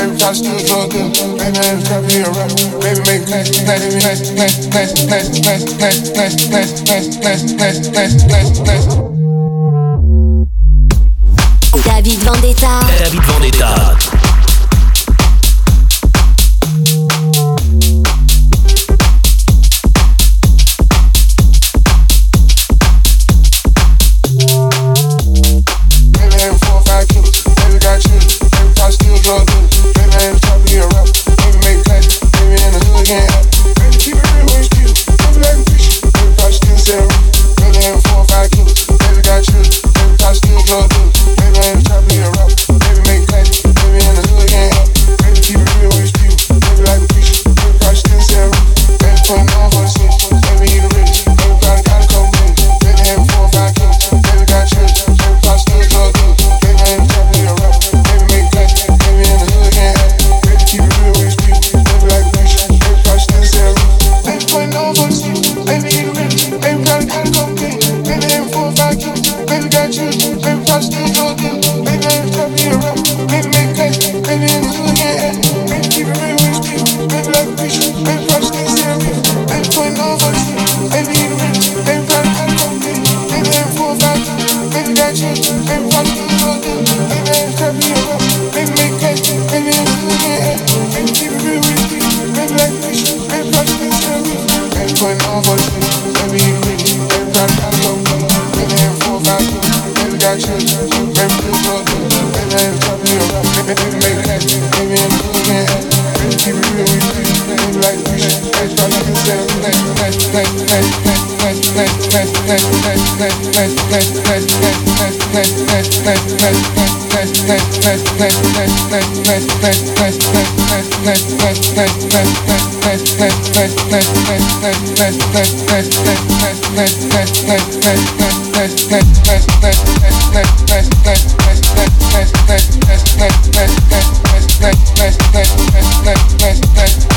Baby, try to steal a drug Baby, make nice, nice, nice, nice, nice, nice, nice, nice, nice, nice, nice, nice, nice, nice, nice. David Vendetta. David Vendetta. Thank you.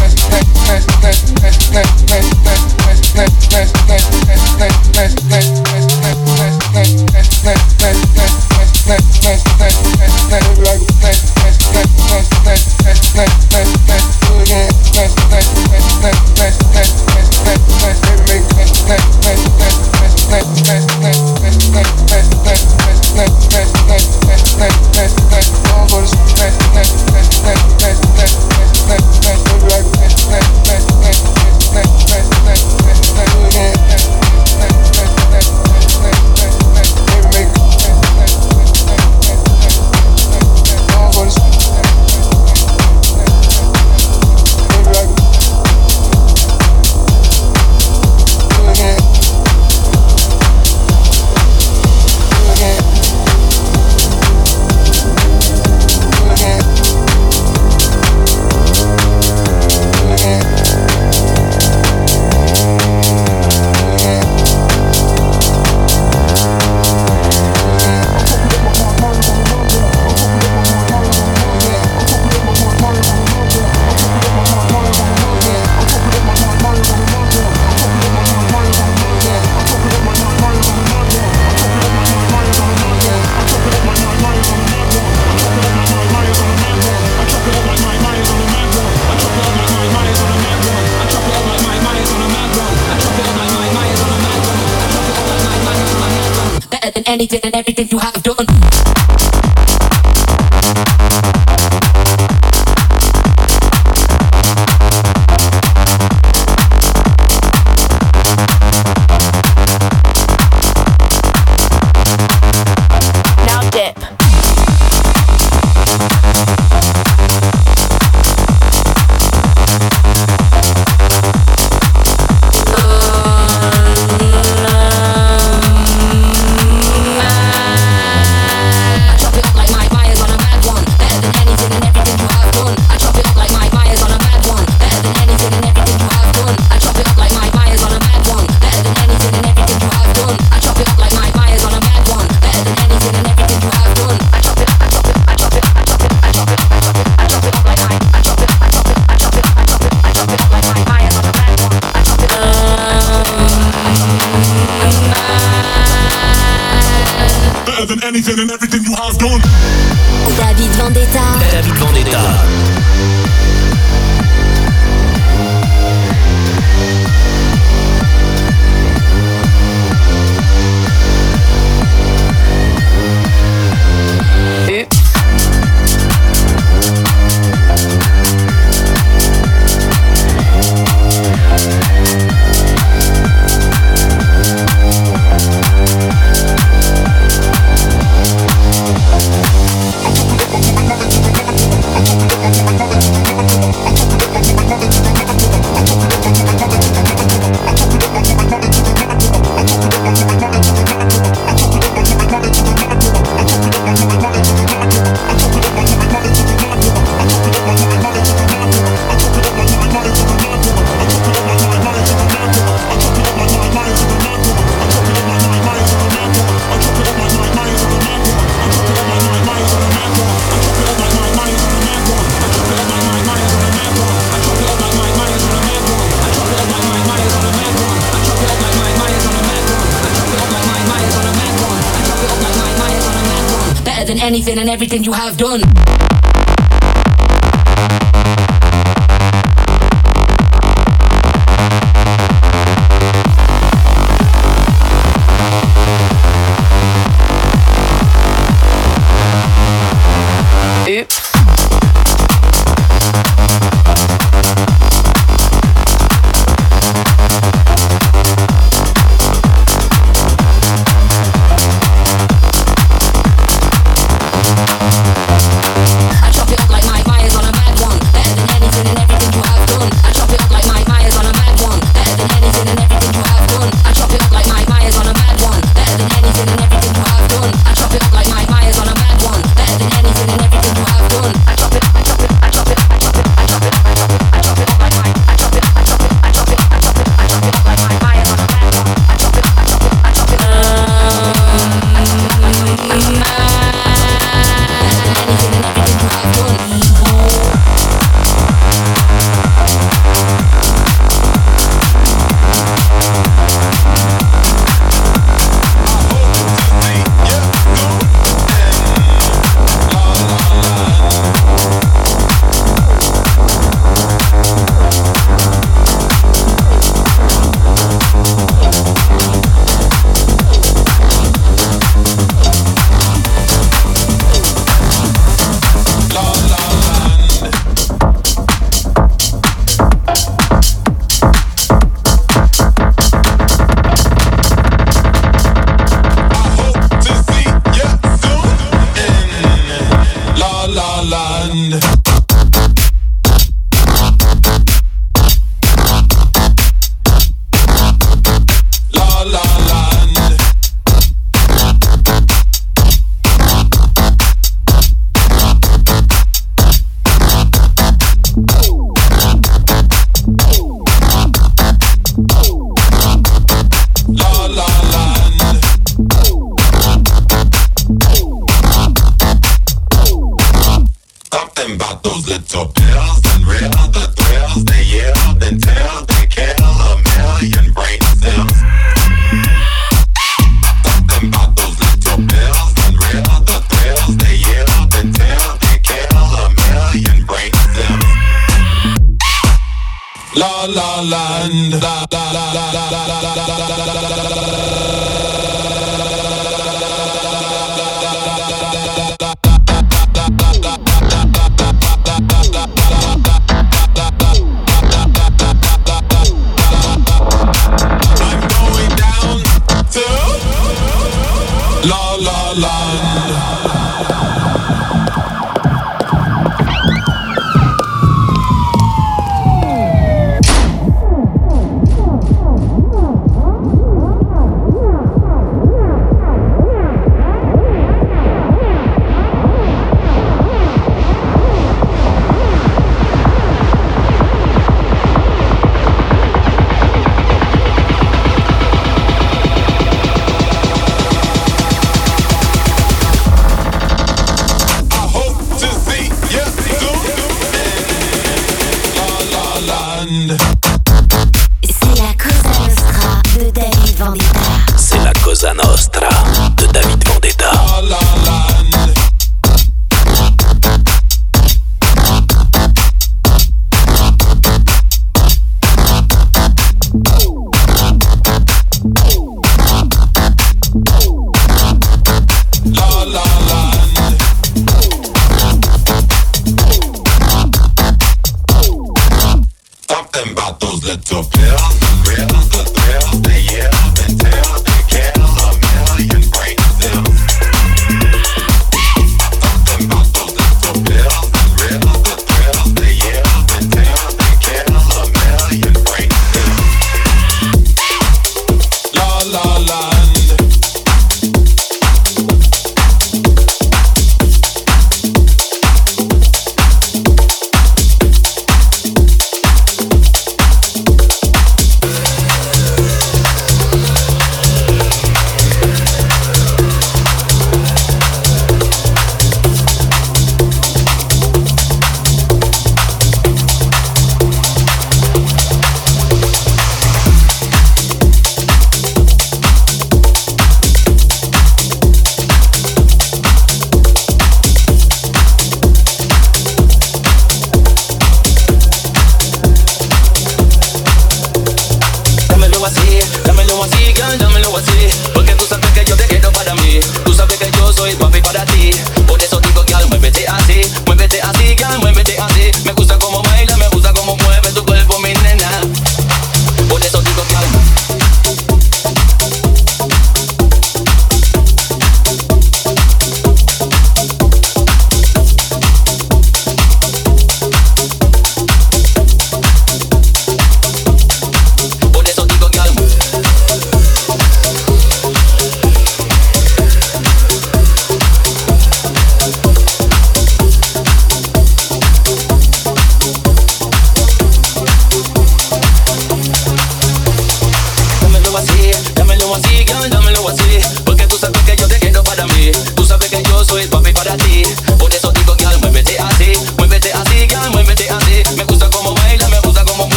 land.